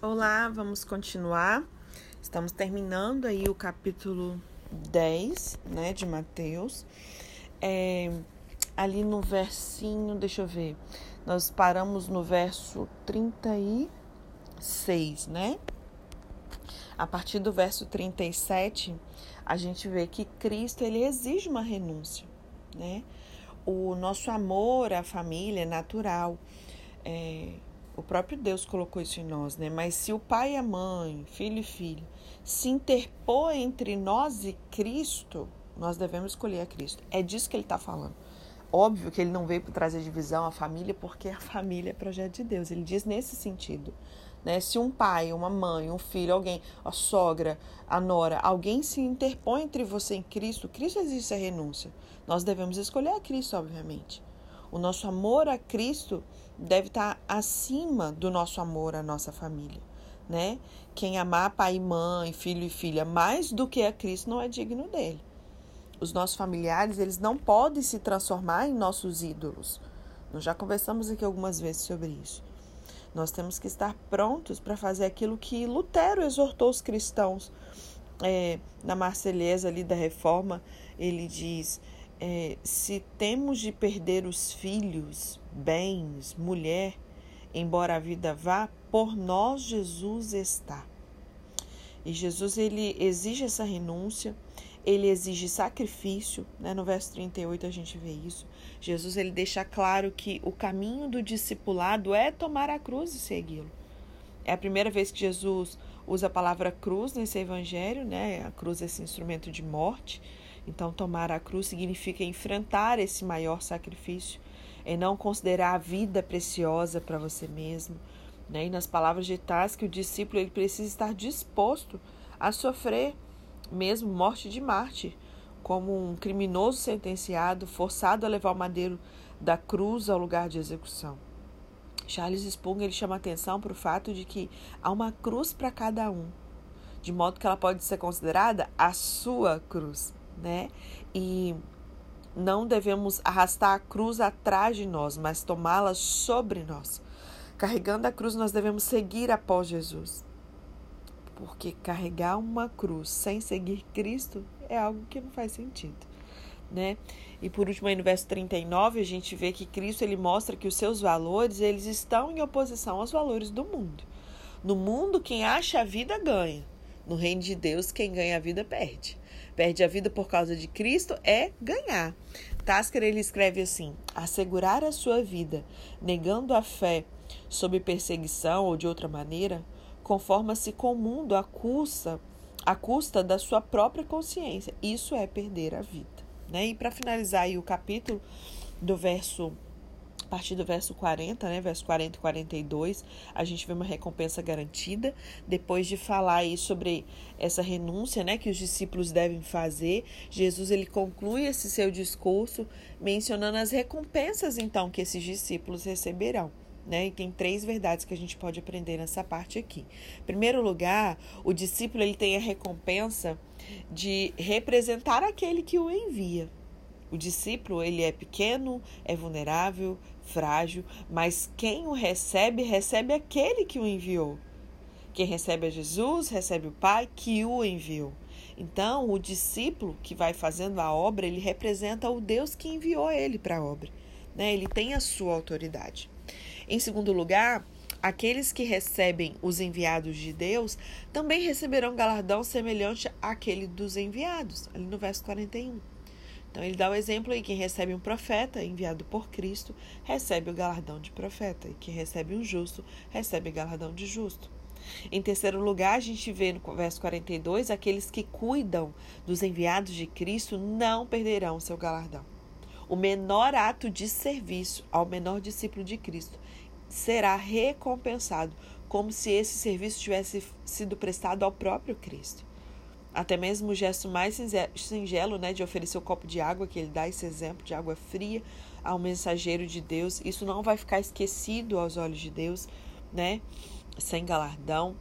Olá, vamos continuar. Estamos terminando aí o capítulo 10, né, de Mateus. É, ali no versinho, deixa eu ver, nós paramos no verso 36, né? A partir do verso 37, a gente vê que Cristo ele exige uma renúncia, né? O nosso amor à família é natural. É, o próprio Deus colocou isso em nós, né? Mas se o pai e a mãe, filho e filha, se interpor entre nós e Cristo, nós devemos escolher a Cristo. É disso que ele está falando. Óbvio que ele não veio para trazer divisão à família, porque a família é projeto de Deus. Ele diz nesse sentido. Né? Se um pai, uma mãe, um filho, alguém, a sogra, a nora, alguém se interpõe entre você e Cristo, Cristo existe a renúncia. Nós devemos escolher a Cristo, obviamente. O nosso amor a Cristo deve estar acima do nosso amor à nossa família, né? Quem amar pai e mãe, filho e filha mais do que a Cristo não é digno dele. Os nossos familiares, eles não podem se transformar em nossos ídolos. Nós já conversamos aqui algumas vezes sobre isso. Nós temos que estar prontos para fazer aquilo que Lutero exortou os cristãos. É, na Marselhesa ali da Reforma, ele diz: é, se temos de perder os filhos, bens, mulher, embora a vida vá, por nós Jesus está. E Jesus ele exige essa renúncia, ele exige sacrifício, né? No verso 38 a gente vê isso. Jesus ele deixa claro que o caminho do discipulado é tomar a cruz e segui-lo. É a primeira vez que Jesus usa a palavra cruz nesse evangelho, né? A cruz é esse instrumento de morte. Então, tomar a cruz significa enfrentar esse maior sacrifício, e não considerar a vida preciosa para você mesmo. Né? E nas palavras de que o discípulo ele precisa estar disposto a sofrer mesmo morte de mártir, como um criminoso sentenciado, forçado a levar o madeiro da cruz ao lugar de execução. Charles Spurgeon ele chama atenção para o fato de que há uma cruz para cada um, de modo que ela pode ser considerada a sua cruz né? E não devemos arrastar a cruz atrás de nós, mas tomá-la sobre nós. Carregando a cruz, nós devemos seguir após Jesus. Porque carregar uma cruz sem seguir Cristo é algo que não faz sentido, né? E por último, aí no verso 39, a gente vê que Cristo ele mostra que os seus valores, eles estão em oposição aos valores do mundo. No mundo, quem acha a vida ganha. No reino de Deus, quem ganha a vida perde perde a vida por causa de Cristo é ganhar. Tasker ele escreve assim: assegurar a sua vida, negando a fé sob perseguição ou de outra maneira, conforma-se com o mundo à custa, à custa da sua própria consciência. Isso é perder a vida. Né? E para finalizar aí o capítulo, do verso partir do verso 40, né, verso 40 e 42, a gente vê uma recompensa garantida. Depois de falar aí sobre essa renúncia, né, que os discípulos devem fazer, Jesus ele conclui esse seu discurso mencionando as recompensas então que esses discípulos receberão. Né? E tem três verdades que a gente pode aprender nessa parte aqui. Em primeiro lugar, o discípulo ele tem a recompensa de representar aquele que o envia. O discípulo, ele é pequeno, é vulnerável, frágil, mas quem o recebe, recebe aquele que o enviou. Quem recebe a Jesus, recebe o Pai que o enviou. Então, o discípulo que vai fazendo a obra, ele representa o Deus que enviou ele para a obra. Né? Ele tem a sua autoridade. Em segundo lugar, aqueles que recebem os enviados de Deus também receberão galardão semelhante àquele dos enviados, ali no verso 41. Então ele dá o exemplo aí: quem recebe um profeta enviado por Cristo recebe o galardão de profeta, e quem recebe um justo recebe o galardão de justo. Em terceiro lugar, a gente vê no verso 42: aqueles que cuidam dos enviados de Cristo não perderão seu galardão. O menor ato de serviço ao menor discípulo de Cristo será recompensado, como se esse serviço tivesse sido prestado ao próprio Cristo. Até mesmo o gesto mais singelo né, de oferecer o copo de água, que ele dá esse exemplo de água fria ao mensageiro de Deus, isso não vai ficar esquecido aos olhos de Deus, né? Sem galardão.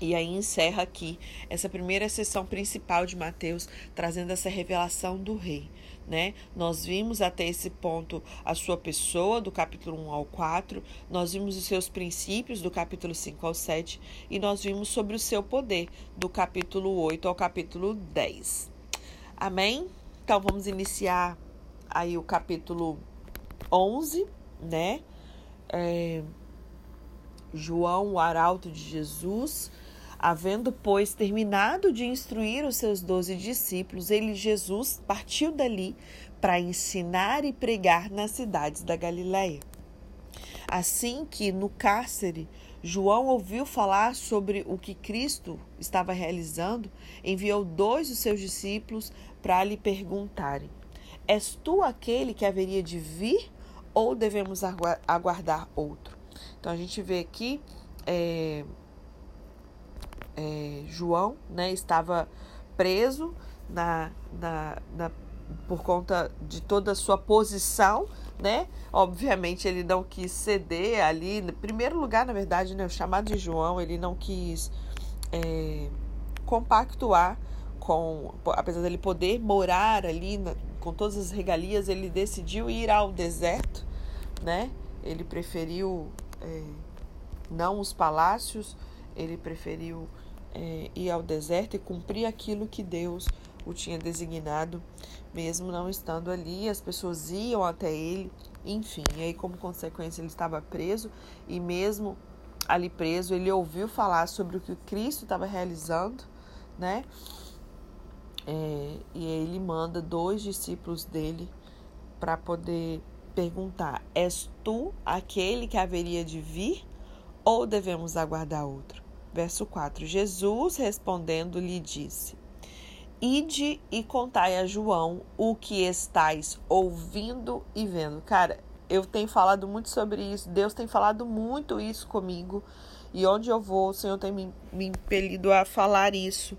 E aí encerra aqui essa primeira sessão principal de Mateus, trazendo essa revelação do rei. Né? Nós vimos até esse ponto a sua pessoa, do capítulo 1 ao 4, nós vimos os seus princípios, do capítulo 5 ao 7, e nós vimos sobre o seu poder, do capítulo 8 ao capítulo 10. Amém? Então vamos iniciar aí o capítulo 11, né? É, João, o arauto de Jesus, Havendo, pois, terminado de instruir os seus doze discípulos, ele, Jesus, partiu dali para ensinar e pregar nas cidades da Galiléia. Assim que, no cárcere, João ouviu falar sobre o que Cristo estava realizando, enviou dois dos seus discípulos para lhe perguntarem: És tu aquele que haveria de vir ou devemos aguardar outro? Então a gente vê aqui é, é, João né, estava preso na, na, na, por conta de toda a sua posição, né? Obviamente ele não quis ceder ali. Em primeiro lugar, na verdade, né, o chamado de João, ele não quis é, compactuar com, apesar dele poder morar ali na, com todas as regalias, ele decidiu ir ao deserto, né? Ele preferiu é, não os palácios, ele preferiu é, ir ao deserto e cumprir aquilo que Deus o tinha designado, mesmo não estando ali, as pessoas iam até ele, enfim, e aí como consequência ele estava preso e mesmo ali preso ele ouviu falar sobre o que Cristo estava realizando, né? É, e ele manda dois discípulos dele para poder perguntar: És tu aquele que haveria de vir ou devemos aguardar outro? Verso 4: Jesus respondendo lhe disse: Ide e contai a João o que estáis ouvindo e vendo. Cara, eu tenho falado muito sobre isso, Deus tem falado muito isso comigo, e onde eu vou, o Senhor tem me, me impelido a falar isso.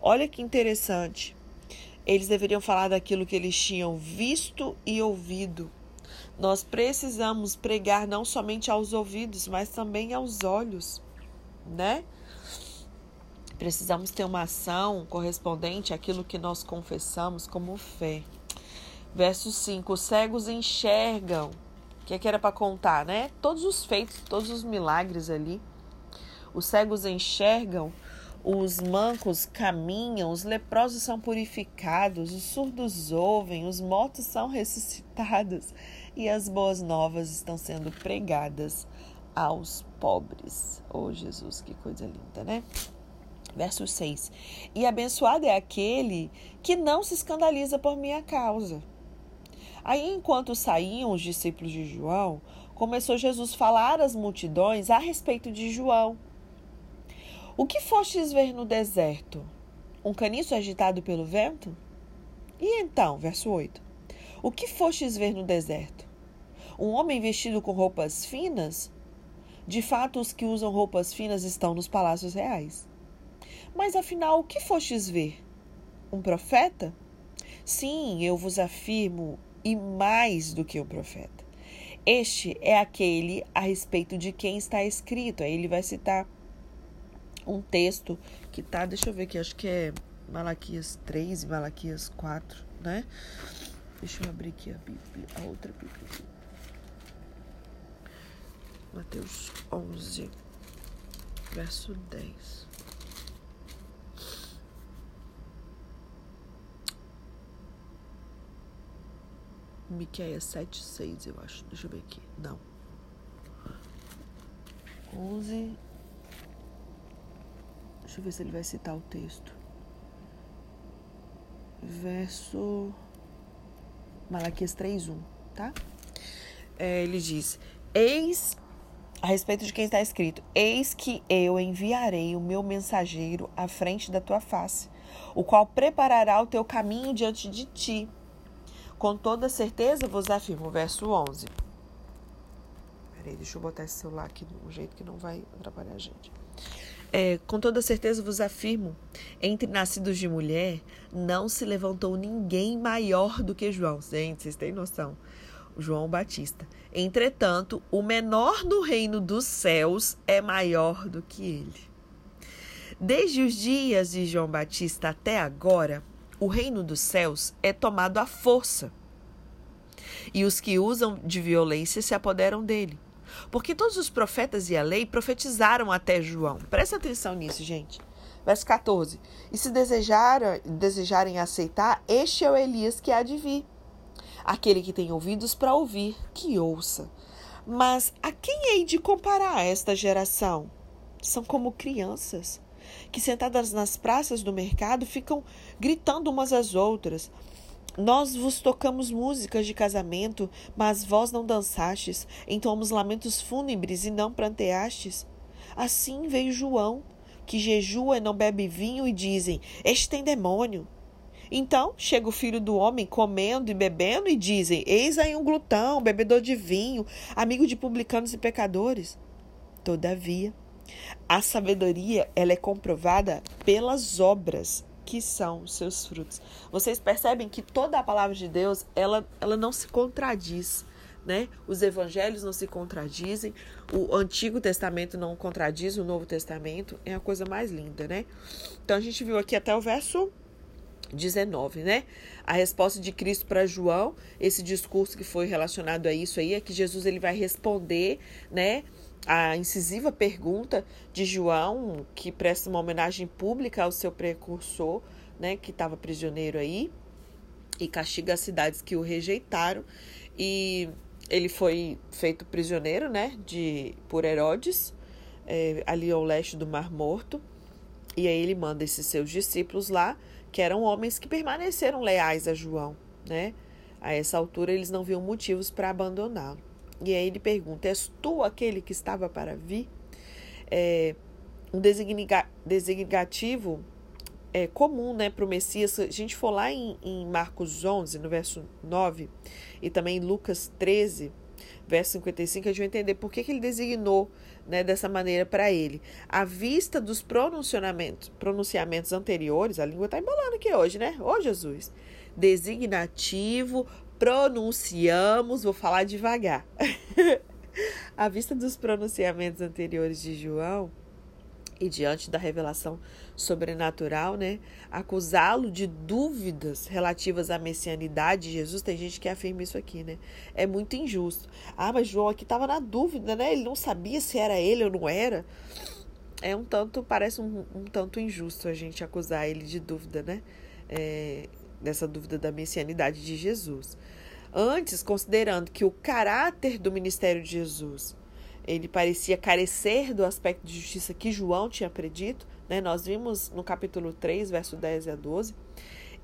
Olha que interessante. Eles deveriam falar daquilo que eles tinham visto e ouvido. Nós precisamos pregar não somente aos ouvidos, mas também aos olhos né? Precisamos ter uma ação correspondente àquilo que nós confessamos como fé. Verso 5: Os cegos enxergam. O que, é que era para contar, né? Todos os feitos, todos os milagres ali. Os cegos enxergam, os mancos caminham, os leprosos são purificados, os surdos ouvem, os mortos são ressuscitados e as boas novas estão sendo pregadas aos pobres. Oh, Jesus, que coisa linda, né? Verso 6: E abençoado é aquele que não se escandaliza por minha causa. Aí, enquanto saíam os discípulos de João, começou Jesus a falar às multidões a respeito de João. O que fostes ver no deserto? Um caniço agitado pelo vento? E então, verso 8: O que fostes ver no deserto? Um homem vestido com roupas finas? De fato, os que usam roupas finas estão nos palácios reais. Mas afinal, o que fostes ver? Um profeta? Sim, eu vos afirmo, e mais do que um profeta. Este é aquele a respeito de quem está escrito. Aí ele vai citar um texto que está, deixa eu ver aqui, acho que é Malaquias 3 e Malaquias 4, né? Deixa eu abrir aqui a Bíblia, a outra Bíblia. Mateus 11, verso 10. Miqueias 7, 6, eu acho. Deixa eu ver aqui. Não. 11. Deixa eu ver se ele vai citar o texto. Verso. Malaquias 3, 1, tá? É, ele diz: Eis a respeito de quem está escrito: Eis que eu enviarei o meu mensageiro à frente da tua face, o qual preparará o teu caminho diante de ti. Com toda certeza vos afirmo, verso 11. Peraí, deixa eu botar esse celular aqui de um jeito que não vai atrapalhar a gente. É, com toda certeza vos afirmo: entre nascidos de mulher não se levantou ninguém maior do que João. Gente, vocês têm noção? João Batista. Entretanto, o menor no reino dos céus é maior do que ele. Desde os dias de João Batista até agora, o reino dos céus é tomado à força. E os que usam de violência se apoderam dele. Porque todos os profetas e a lei profetizaram até João. Presta atenção nisso, gente. Verso 14. E se desejarem, desejarem aceitar, este é o Elias que há de vir. Aquele que tem ouvidos para ouvir, que ouça. Mas a quem hei de comparar esta geração? São como crianças, que sentadas nas praças do mercado ficam gritando umas às outras. Nós vos tocamos músicas de casamento, mas vós não dançastes, entoamos lamentos fúnebres e não pranteastes. Assim veio João, que jejua e não bebe vinho, e dizem: Este tem demônio. Então chega o filho do homem comendo e bebendo, e dizem: Eis aí um glutão, bebedor de vinho, amigo de publicanos e pecadores. Todavia, a sabedoria ela é comprovada pelas obras que são seus frutos. Vocês percebem que toda a palavra de Deus ela, ela não se contradiz né? Os evangelhos não se contradizem, o Antigo Testamento não contradiz o Novo Testamento, é a coisa mais linda, né? Então a gente viu aqui até o verso 19, né? A resposta de Cristo para João, esse discurso que foi relacionado a isso aí, é que Jesus ele vai responder, né? A incisiva pergunta de João, que presta uma homenagem pública ao seu precursor, né? Que estava prisioneiro aí, e castiga as cidades que o rejeitaram. E ele foi feito prisioneiro, né, de por Herodes, é, ali ao leste do Mar Morto. E aí ele manda esses seus discípulos lá, que eram homens que permaneceram leais a João, né? A essa altura eles não viam motivos para abandoná-lo. E aí ele pergunta: És tu aquele que estava para vir? É, um designativo é, comum né, para o Messias. A gente for lá em, em Marcos 11, no verso 9, e também em Lucas 13, verso 55, a gente vai entender por que, que ele designou né, dessa maneira para ele. À vista dos pronunciamentos, pronunciamentos anteriores, a língua está embolando aqui hoje, né? Ô Jesus! Designativo, pronunciamos, vou falar devagar. à vista dos pronunciamentos anteriores de João, e diante da revelação sobrenatural, né, acusá-lo de dúvidas relativas à messianidade de Jesus, tem gente que afirma isso aqui, né? É muito injusto. Ah, mas João aqui estava na dúvida, né? Ele não sabia se era ele ou não era. É um tanto, parece um, um tanto injusto a gente acusar ele de dúvida, né? É, dessa dúvida da messianidade de Jesus. Antes, considerando que o caráter do ministério de Jesus ele parecia carecer do aspecto de justiça que João tinha predito, né? Nós vimos no capítulo 3, verso 10 a 12.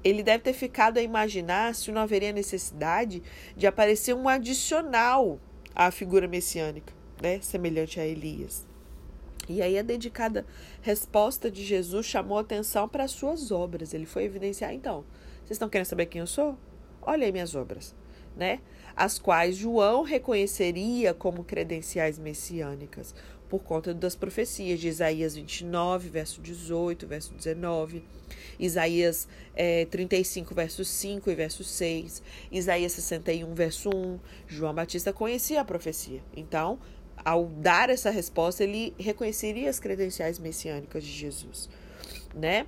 Ele deve ter ficado a imaginar se não haveria necessidade de aparecer um adicional à figura messiânica, né? semelhante a Elias. E aí a dedicada resposta de Jesus chamou atenção para as suas obras. Ele foi evidenciar, então, vocês estão querendo saber quem eu sou? Olha aí minhas obras, né? As quais João reconheceria como credenciais messiânicas, por conta das profecias de Isaías 29, verso 18, verso 19, Isaías é, 35, verso 5 e verso 6, Isaías 61, verso 1. João Batista conhecia a profecia. Então, ao dar essa resposta, ele reconheceria as credenciais messiânicas de Jesus, né?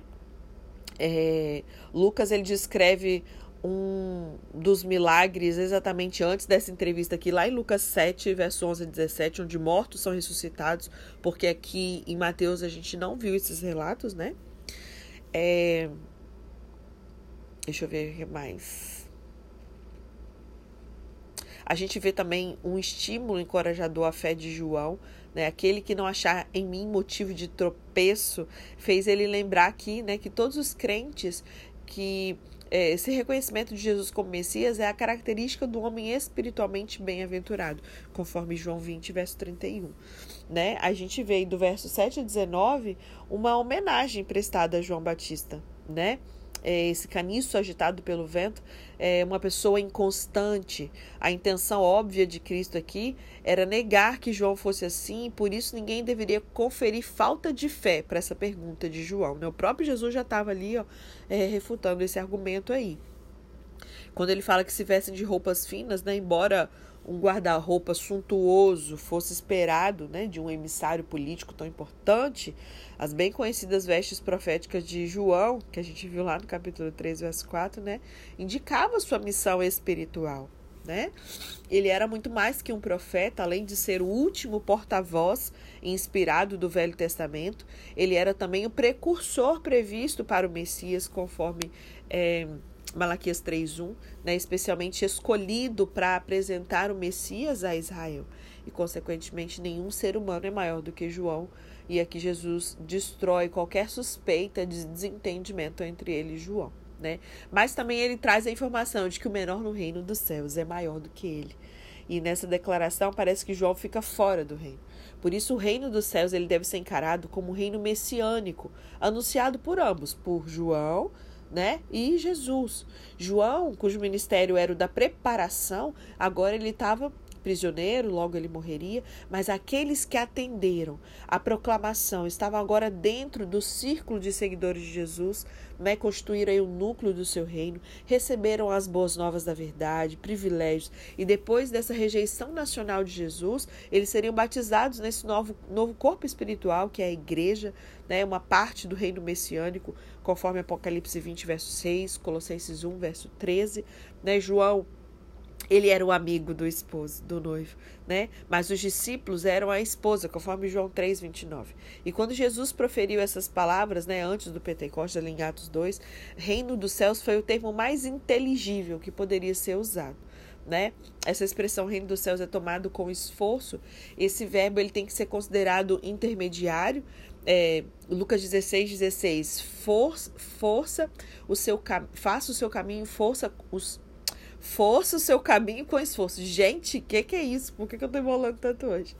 É, Lucas ele descreve um dos milagres exatamente antes dessa entrevista aqui, lá em Lucas 7, verso 11 a 17, onde mortos são ressuscitados, porque aqui em Mateus a gente não viu esses relatos, né? É... Deixa eu ver o que mais. A gente vê também um estímulo encorajador à fé de João, né? Aquele que não achar em mim motivo de tropeço, fez ele lembrar aqui, né, que todos os crentes que esse reconhecimento de Jesus como Messias é a característica do homem espiritualmente bem-aventurado, conforme João 20, verso 31. Né? A gente vê do verso 7 a 19 uma homenagem prestada a João Batista, né? É, esse caniço agitado pelo vento, é uma pessoa inconstante. A intenção óbvia de Cristo aqui era negar que João fosse assim, por isso ninguém deveria conferir falta de fé para essa pergunta de João. Né? O próprio Jesus já estava ali ó, é, refutando esse argumento aí. Quando ele fala que se vestem de roupas finas, né, embora um guarda-roupa suntuoso fosse esperado né, de um emissário político tão importante, as bem conhecidas vestes proféticas de João, que a gente viu lá no capítulo 3, verso 4, né, indicava sua missão espiritual. Né? Ele era muito mais que um profeta, além de ser o último porta-voz inspirado do Velho Testamento, ele era também o precursor previsto para o Messias, conforme é, Malaquias 3:1, né, especialmente escolhido para apresentar o Messias a Israel. E consequentemente, nenhum ser humano é maior do que João, e aqui Jesus destrói qualquer suspeita de desentendimento entre ele e João, né? Mas também ele traz a informação de que o menor no reino dos céus é maior do que ele. E nessa declaração parece que João fica fora do reino. Por isso o reino dos céus ele deve ser encarado como um reino messiânico, anunciado por ambos, por João né? E Jesus. João, cujo ministério era o da preparação, agora ele estava prisioneiro, logo ele morreria, mas aqueles que atenderam a proclamação estavam agora dentro do círculo de seguidores de Jesus, né, constituíram aí o núcleo do seu reino, receberam as boas novas da verdade, privilégios, e depois dessa rejeição nacional de Jesus, eles seriam batizados nesse novo, novo corpo espiritual, que é a igreja, né, uma parte do reino messiânico, conforme Apocalipse 20, verso 6, Colossenses 1, verso 13, né, João ele era o amigo do esposo, do noivo, né? Mas os discípulos eram a esposa, conforme João 3, 29. E quando Jesus proferiu essas palavras, né, antes do Pentecostes, ali em Atos 2, reino dos céus foi o termo mais inteligível que poderia ser usado. Né? Essa expressão reino dos céus é tomado com esforço. Esse verbo ele tem que ser considerado intermediário. É, Lucas 16, 16. Força, força o seu faça o seu caminho, força os Força o seu caminho com esforço. Gente, o que, que é isso? Por que, que eu tô enrolando tanto hoje?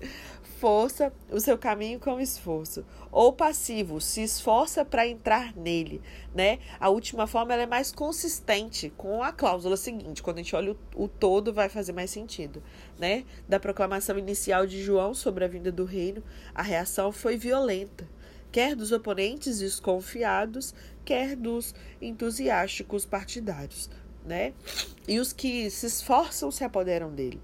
Força o seu caminho com esforço. Ou passivo, se esforça para entrar nele, né? A última forma é mais consistente com a cláusula seguinte. Quando a gente olha o, o todo, vai fazer mais sentido, né? Da proclamação inicial de João sobre a vinda do reino, a reação foi violenta quer dos oponentes desconfiados, quer dos entusiásticos partidários né? E os que se esforçam se apoderam dele.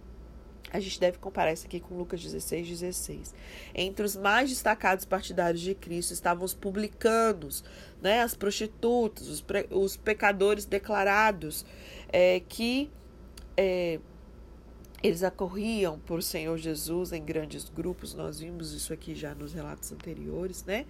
A gente deve comparar isso aqui com Lucas 16, 16. Entre os mais destacados partidários de Cristo estavam os publicanos, né, as prostitutas, os, os pecadores declarados, é, que é, eles acorriam por Senhor Jesus em grandes grupos. Nós vimos isso aqui já nos relatos anteriores, né?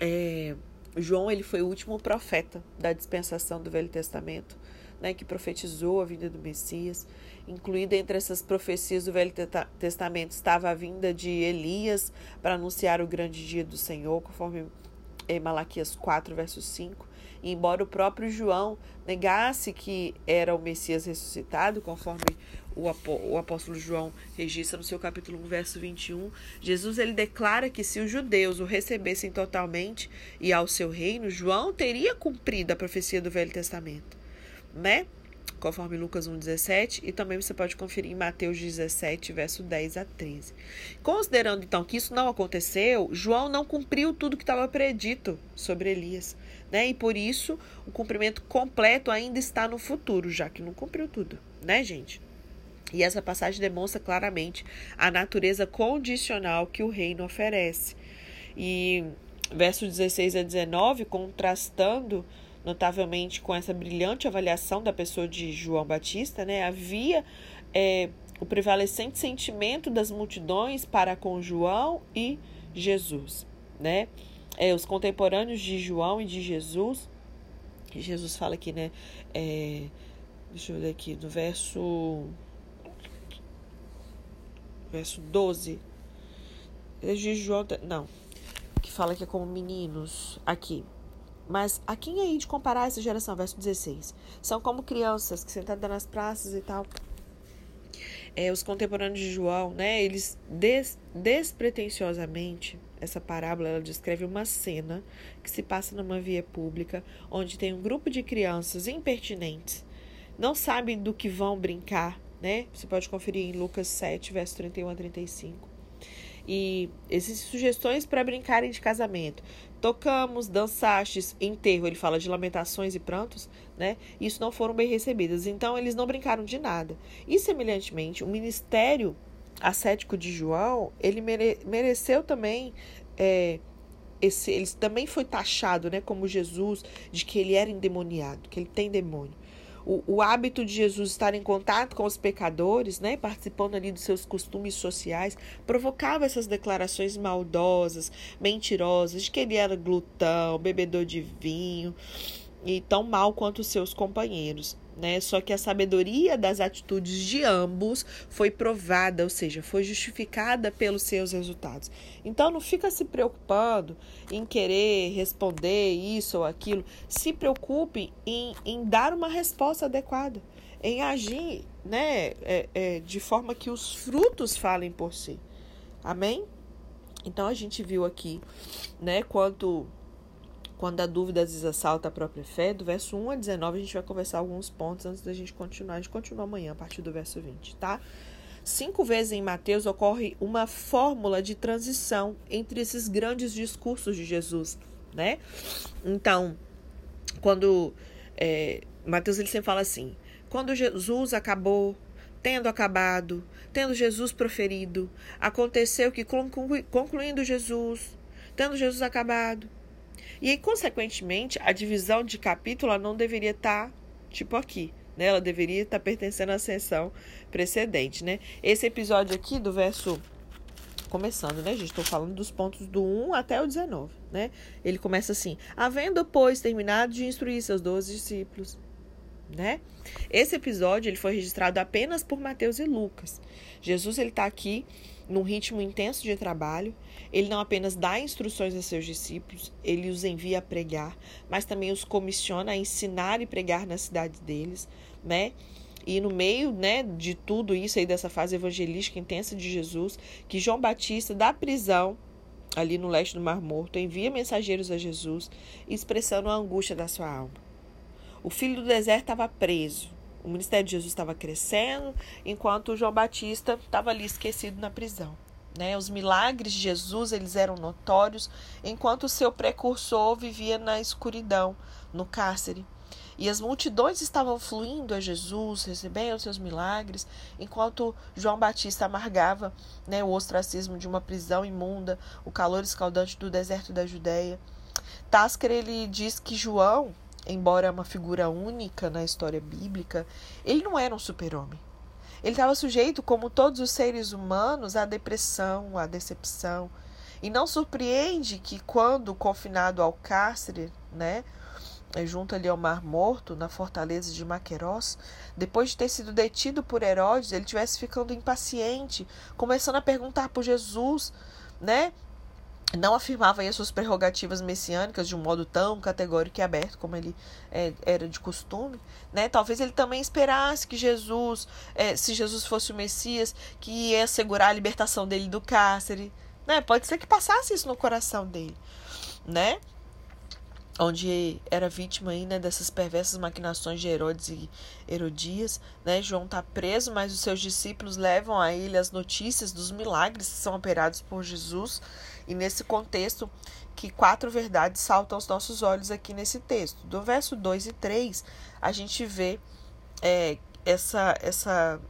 É, João ele foi o último profeta da dispensação do Velho Testamento né, que profetizou a vinda do Messias. Incluída entre essas profecias do Velho Testamento estava a vinda de Elias para anunciar o grande dia do Senhor, conforme em Malaquias 4, verso 5. E embora o próprio João negasse que era o Messias ressuscitado, conforme o apóstolo João registra no seu capítulo 1, verso 21, Jesus ele declara que se os judeus o recebessem totalmente e ao seu reino, João teria cumprido a profecia do Velho Testamento né? Conforme Lucas 1,17, e também você pode conferir em Mateus 17, verso 10 a 13. Considerando então que isso não aconteceu, João não cumpriu tudo que estava predito sobre Elias, né? E por isso o cumprimento completo ainda está no futuro, já que não cumpriu tudo, né, gente? E essa passagem demonstra claramente a natureza condicional que o reino oferece. E versos 16 a 19, contrastando notavelmente com essa brilhante avaliação da pessoa de João Batista, né, havia é, o prevalecente sentimento das multidões para com João e Jesus, né? É, os contemporâneos de João e de Jesus, Jesus fala aqui, né? É, deixa eu ver aqui, no verso verso 12. É de João, não, que fala que é como meninos aqui. Mas a quem aí de comparar essa geração, verso 16? São como crianças que sentadas nas praças e tal. É, os contemporâneos de João, né, eles des, despretensiosamente, essa parábola ela descreve uma cena que se passa numa via pública, onde tem um grupo de crianças impertinentes, não sabem do que vão brincar, né? Você pode conferir em Lucas 7, verso 31 a 35. e existem sugestões para brincarem de casamento. Tocamos, dançastes, enterro, ele fala de lamentações e prantos, né? Isso não foram bem recebidas. Então, eles não brincaram de nada. E, semelhantemente, o ministério ascético de João, ele mere mereceu também. É, esse, ele também foi taxado, né, como Jesus, de que ele era endemoniado, que ele tem demônio o, o hábito de Jesus estar em contato com os pecadores, né, participando ali dos seus costumes sociais, provocava essas declarações maldosas, mentirosas, de que ele era glutão, bebedor de vinho e tão mal quanto os seus companheiros né? Só que a sabedoria das atitudes de ambos foi provada, ou seja, foi justificada pelos seus resultados. Então não fica se preocupando em querer responder isso ou aquilo. Se preocupe em, em dar uma resposta adequada, em agir, né? É, é, de forma que os frutos falem por si. Amém? Então a gente viu aqui, né? Quanto quando a dúvida às vezes assalta a própria fé, do verso 1 a 19 a gente vai conversar alguns pontos antes da gente continuar. A gente continua amanhã a partir do verso 20, tá? Cinco vezes em Mateus ocorre uma fórmula de transição entre esses grandes discursos de Jesus, né? Então, quando é, Mateus ele sempre fala assim: quando Jesus acabou, tendo acabado, tendo Jesus proferido, aconteceu que concluindo Jesus, tendo Jesus acabado, e consequentemente, a divisão de capítulo não deveria estar tá, tipo aqui. Né? Ela deveria estar tá pertencendo à sessão precedente. Né? Esse episódio aqui do verso. Começando, né, gente? Estou falando dos pontos do 1 até o 19, né? Ele começa assim: Havendo, pois, terminado de instruir seus doze discípulos, né? Esse episódio ele foi registrado apenas por Mateus e Lucas. Jesus ele está aqui num ritmo intenso de trabalho. Ele não apenas dá instruções a seus discípulos, ele os envia a pregar, mas também os comissiona a ensinar e pregar na cidade deles, né? E no meio, né, de tudo isso aí dessa fase evangelística intensa de Jesus, que João Batista da prisão ali no leste do Mar Morto envia mensageiros a Jesus, expressando a angústia da sua alma. O filho do deserto estava preso, o ministério de Jesus estava crescendo, enquanto João Batista estava ali esquecido na prisão. Né? Os milagres de Jesus eles eram notórios, enquanto o seu precursor vivia na escuridão, no cárcere. E as multidões estavam fluindo a Jesus, recebendo seus milagres, enquanto João Batista amargava né, o ostracismo de uma prisão imunda, o calor escaldante do deserto da Judéia. Tasker ele diz que João embora uma figura única na história bíblica, ele não era um super-homem. Ele estava sujeito, como todos os seres humanos, à depressão, à decepção. E não surpreende que, quando confinado ao cárcere, né, junto ali ao Mar Morto, na fortaleza de Maquerós, depois de ter sido detido por Herodes, ele tivesse ficando impaciente, começando a perguntar por Jesus, né? Não afirmava as suas prerrogativas messiânicas de um modo tão categórico e aberto como ele é, era de costume, né? Talvez ele também esperasse que Jesus, é, se Jesus fosse o Messias, que ia assegurar a libertação dele do cárcere, né? Pode ser que passasse isso no coração dele, né? onde era vítima aí, né, dessas perversas maquinações de Herodes e Herodias. Né? João está preso, mas os seus discípulos levam a ele as notícias dos milagres que são operados por Jesus. E nesse contexto, que quatro verdades saltam aos nossos olhos aqui nesse texto. Do verso 2 e 3, a gente vê é, essa, essa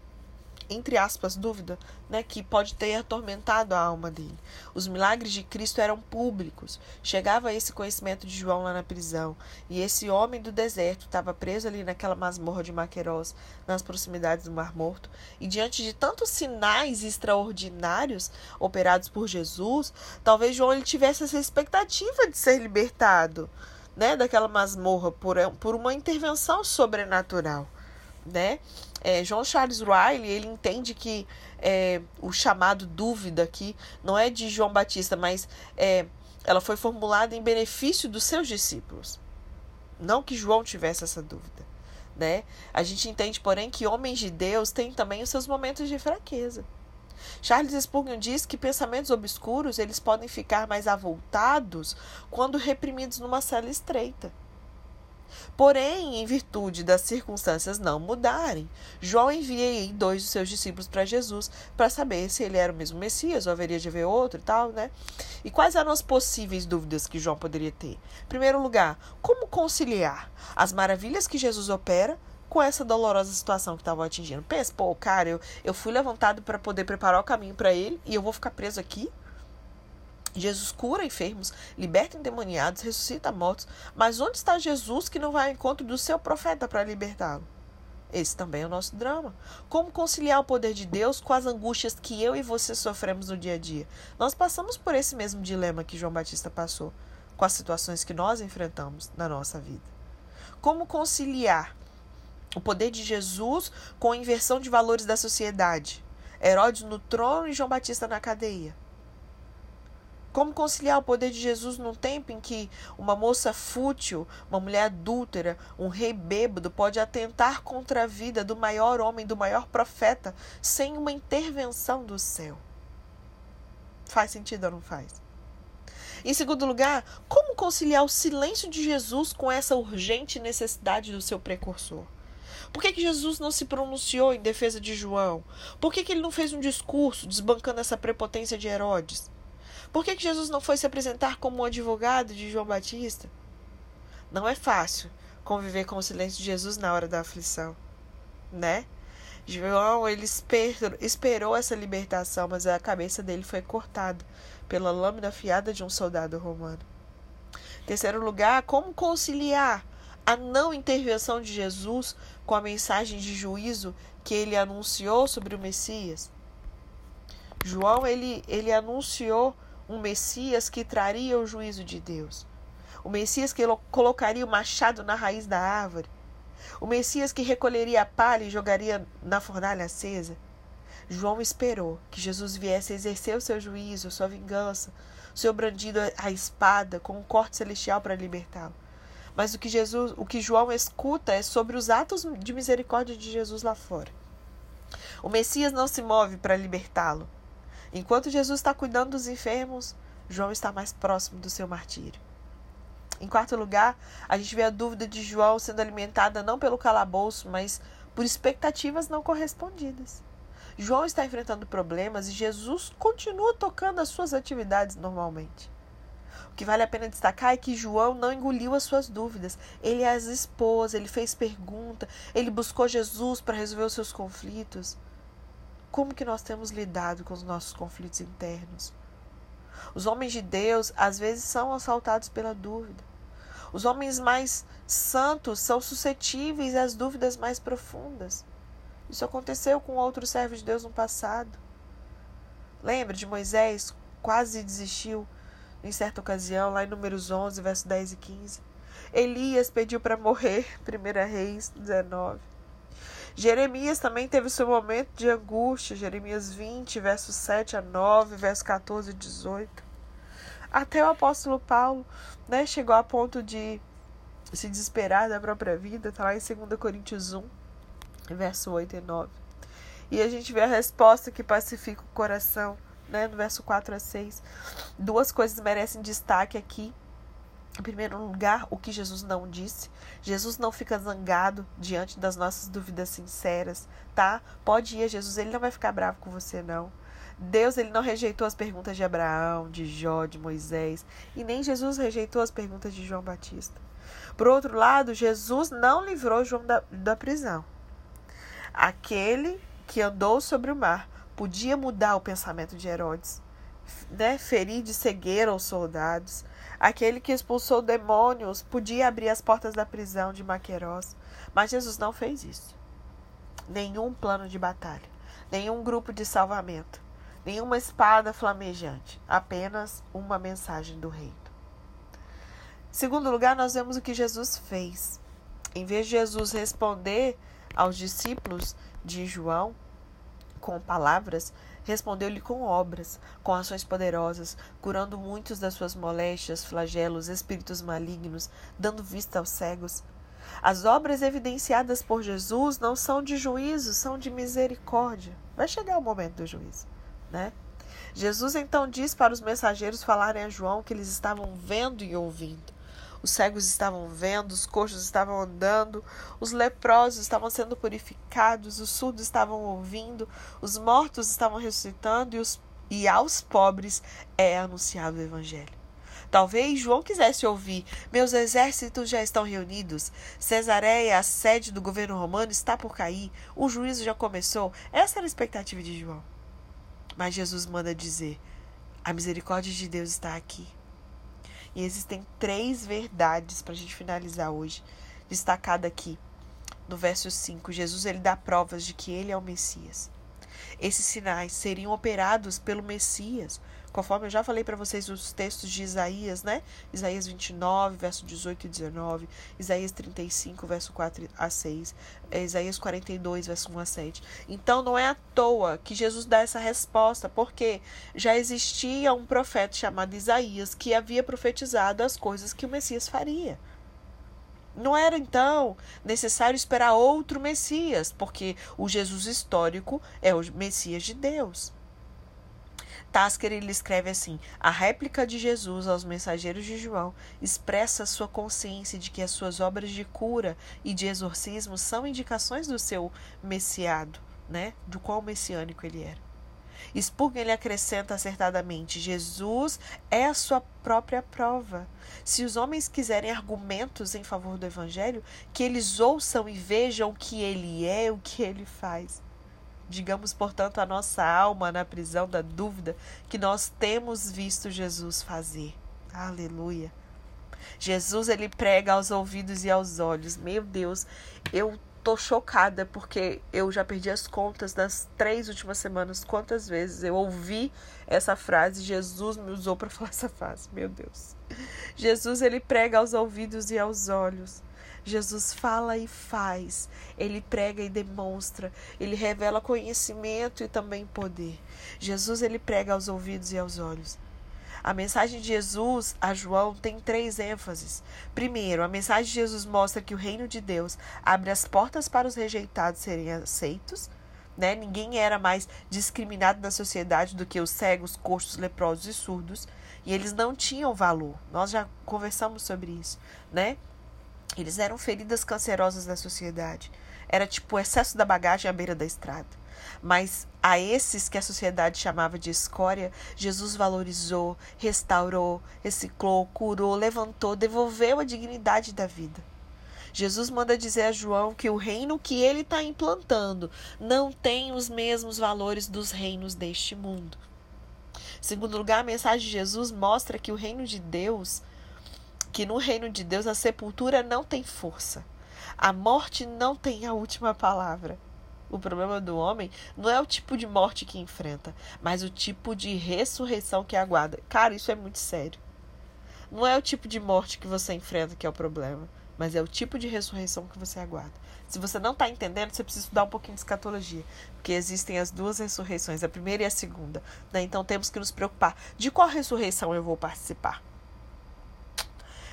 entre aspas, dúvida, né, que pode ter atormentado a alma dele. Os milagres de Cristo eram públicos. Chegava esse conhecimento de João lá na prisão. E esse homem do deserto estava preso ali naquela masmorra de Maquerós, nas proximidades do Mar Morto. E diante de tantos sinais extraordinários operados por Jesus, talvez João ele tivesse essa expectativa de ser libertado. Né, daquela masmorra por, por uma intervenção sobrenatural, né? É, João Charles Riley ele entende que é, o chamado dúvida aqui não é de João Batista, mas é, ela foi formulada em benefício dos seus discípulos. Não que João tivesse essa dúvida. Né? A gente entende, porém, que homens de Deus têm também os seus momentos de fraqueza. Charles Spurgeon diz que pensamentos obscuros eles podem ficar mais avultados quando reprimidos numa cela estreita. Porém, em virtude das circunstâncias não mudarem, João envia dois dos seus discípulos para Jesus para saber se ele era o mesmo Messias ou haveria de haver outro e tal, né? E quais eram as possíveis dúvidas que João poderia ter? Em primeiro lugar, como conciliar as maravilhas que Jesus opera com essa dolorosa situação que estava atingindo? Pensa, pô, cara, eu, eu fui levantado para poder preparar o caminho para ele e eu vou ficar preso aqui? Jesus cura enfermos, liberta endemoniados, ressuscita mortos. Mas onde está Jesus que não vai ao encontro do seu profeta para libertá-lo? Esse também é o nosso drama. Como conciliar o poder de Deus com as angústias que eu e você sofremos no dia a dia? Nós passamos por esse mesmo dilema que João Batista passou, com as situações que nós enfrentamos na nossa vida. Como conciliar o poder de Jesus com a inversão de valores da sociedade? Herodes no trono e João Batista na cadeia. Como conciliar o poder de Jesus num tempo em que uma moça fútil, uma mulher adúltera, um rei bêbado pode atentar contra a vida do maior homem, do maior profeta, sem uma intervenção do céu? Faz sentido ou não faz? Em segundo lugar, como conciliar o silêncio de Jesus com essa urgente necessidade do seu precursor? Por que, que Jesus não se pronunciou em defesa de João? Por que, que ele não fez um discurso desbancando essa prepotência de Herodes? Por que, que Jesus não foi se apresentar como um advogado de João Batista? Não é fácil conviver com o silêncio de Jesus na hora da aflição, né? João, ele esperou, essa libertação, mas a cabeça dele foi cortada pela lâmina afiada de um soldado romano. Terceiro lugar, como conciliar a não intervenção de Jesus com a mensagem de juízo que ele anunciou sobre o Messias? João, ele, ele anunciou um Messias que traria o juízo de Deus. O Messias que colocaria o machado na raiz da árvore. O Messias que recolheria a palha e jogaria na fornalha acesa. João esperou que Jesus viesse exercer o seu juízo, a sua vingança, o seu brandido a espada com um corte celestial para libertá-lo. Mas o que Jesus, o que João escuta é sobre os atos de misericórdia de Jesus lá fora. O Messias não se move para libertá-lo, Enquanto Jesus está cuidando dos enfermos, João está mais próximo do seu martírio. Em quarto lugar, a gente vê a dúvida de João sendo alimentada não pelo calabouço, mas por expectativas não correspondidas. João está enfrentando problemas e Jesus continua tocando as suas atividades normalmente. O que vale a pena destacar é que João não engoliu as suas dúvidas. Ele as expôs, ele fez pergunta, ele buscou Jesus para resolver os seus conflitos. Como que nós temos lidado com os nossos conflitos internos? Os homens de Deus às vezes são assaltados pela dúvida. Os homens mais santos são suscetíveis às dúvidas mais profundas. Isso aconteceu com outros servos de Deus no passado. Lembra de Moisés? Quase desistiu em certa ocasião, lá em Números 11, versos 10 e 15. Elias pediu para morrer, 1 Reis 19. Jeremias também teve seu momento de angústia, Jeremias 20, versos 7 a 9, versos 14 e 18. Até o apóstolo Paulo né, chegou a ponto de se desesperar da própria vida, está lá em 2 Coríntios 1, verso 8 e 9. E a gente vê a resposta que pacifica o coração, né, no verso 4 a 6. Duas coisas merecem destaque aqui em primeiro lugar, o que Jesus não disse. Jesus não fica zangado diante das nossas dúvidas sinceras, tá? Pode ir Jesus, ele não vai ficar bravo com você, não. Deus ele não rejeitou as perguntas de Abraão, de Jó, de Moisés, e nem Jesus rejeitou as perguntas de João Batista. Por outro lado, Jesus não livrou João da, da prisão. Aquele que andou sobre o mar podia mudar o pensamento de Herodes, né? ferir de cegueira os soldados, Aquele que expulsou demônios podia abrir as portas da prisão de Maquerós, mas Jesus não fez isso. Nenhum plano de batalha, nenhum grupo de salvamento, nenhuma espada flamejante, apenas uma mensagem do reino. Segundo lugar, nós vemos o que Jesus fez. Em vez de Jesus responder aos discípulos de João com palavras, Respondeu-lhe com obras, com ações poderosas, curando muitos das suas moléstias, flagelos, espíritos malignos, dando vista aos cegos. As obras evidenciadas por Jesus não são de juízo, são de misericórdia. Vai chegar o momento do juízo, né? Jesus então diz para os mensageiros falarem a João que eles estavam vendo e ouvindo. Os cegos estavam vendo, os coxos estavam andando, os leprosos estavam sendo purificados, os surdos estavam ouvindo, os mortos estavam ressuscitando e, os, e aos pobres é anunciado o Evangelho. Talvez João quisesse ouvir: Meus exércitos já estão reunidos. Cesareia, a sede do governo romano, está por cair. O juízo já começou. Essa era a expectativa de João. Mas Jesus manda dizer: A misericórdia de Deus está aqui. E existem três verdades para a gente finalizar hoje, destacada aqui. No verso 5, Jesus ele dá provas de que ele é o Messias. Esses sinais seriam operados pelo Messias, conforme eu já falei para vocês os textos de Isaías, né? Isaías 29, verso 18 e 19, Isaías 35, verso 4 a 6, é, Isaías 42, verso 1 a 7. Então não é à toa que Jesus dá essa resposta, porque já existia um profeta chamado Isaías que havia profetizado as coisas que o Messias faria. Não era então necessário esperar outro Messias, porque o Jesus histórico é o Messias de Deus. Tasker ele escreve assim: a réplica de Jesus aos mensageiros de João expressa sua consciência de que as suas obras de cura e de exorcismo são indicações do seu messiado, né? Do qual messiânico ele era. Spurgeon ele acrescenta acertadamente: Jesus é a sua própria prova. Se os homens quiserem argumentos em favor do evangelho, que eles ouçam e vejam o que ele é, o que ele faz. Digamos, portanto, a nossa alma na prisão da dúvida que nós temos visto Jesus fazer. Aleluia. Jesus ele prega aos ouvidos e aos olhos. Meu Deus, eu tô chocada porque eu já perdi as contas das três últimas semanas quantas vezes eu ouvi essa frase Jesus me usou para falar essa frase meu Deus Jesus ele prega aos ouvidos e aos olhos Jesus fala e faz, ele prega e demonstra, ele revela conhecimento e também poder. Jesus ele prega aos ouvidos e aos olhos. A mensagem de Jesus a João tem três ênfases. Primeiro, a mensagem de Jesus mostra que o reino de Deus abre as portas para os rejeitados serem aceitos. Né? Ninguém era mais discriminado na sociedade do que os cegos, coxos, leprosos e surdos. E eles não tinham valor. Nós já conversamos sobre isso, né? Eles eram feridas cancerosas da sociedade. Era tipo o excesso da bagagem à beira da estrada. Mas a esses que a sociedade chamava de escória, Jesus valorizou, restaurou, reciclou, curou, levantou, devolveu a dignidade da vida. Jesus manda dizer a João que o reino que ele está implantando não tem os mesmos valores dos reinos deste mundo. Em segundo lugar, a mensagem de Jesus mostra que o reino de Deus que no reino de Deus a sepultura não tem força. A morte não tem a última palavra. O problema do homem não é o tipo de morte que enfrenta, mas o tipo de ressurreição que aguarda. Cara, isso é muito sério. Não é o tipo de morte que você enfrenta que é o problema, mas é o tipo de ressurreição que você aguarda. Se você não está entendendo, você precisa estudar um pouquinho de escatologia, porque existem as duas ressurreições, a primeira e a segunda. Né? Então temos que nos preocupar de qual ressurreição eu vou participar.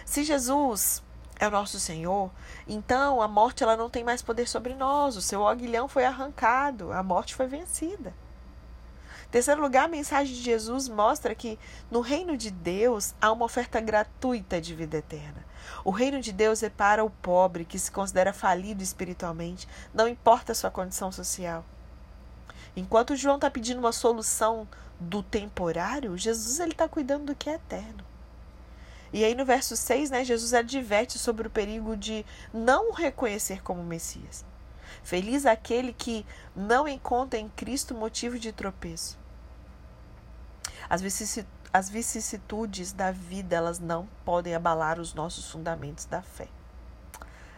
Se Jesus é o nosso Senhor, então a morte ela não tem mais poder sobre nós. O seu aguilhão foi arrancado, a morte foi vencida. Terceiro lugar, a mensagem de Jesus mostra que no reino de Deus há uma oferta gratuita de vida eterna. O reino de Deus é para o pobre que se considera falido espiritualmente, não importa a sua condição social. Enquanto João está pedindo uma solução do temporário, Jesus está cuidando do que é eterno. E aí no verso 6, né, Jesus adverte sobre o perigo de não o reconhecer como Messias. Feliz aquele que não encontra em Cristo motivo de tropeço. As vicissitudes da vida, elas não podem abalar os nossos fundamentos da fé.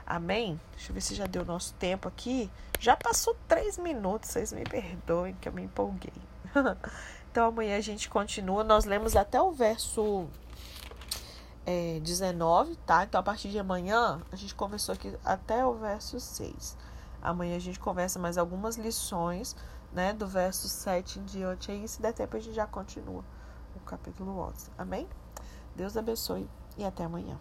Amém? Deixa eu ver se já deu nosso tempo aqui. Já passou três minutos, vocês me perdoem que eu me empolguei. então amanhã a gente continua. Nós lemos até o verso é, 19, tá? Então, a partir de amanhã, a gente conversou aqui até o verso 6. Amanhã a gente conversa mais algumas lições, né? Do verso 7 em diante. Aí, se der tempo, a gente já continua o capítulo 11. Amém? Deus abençoe e até amanhã.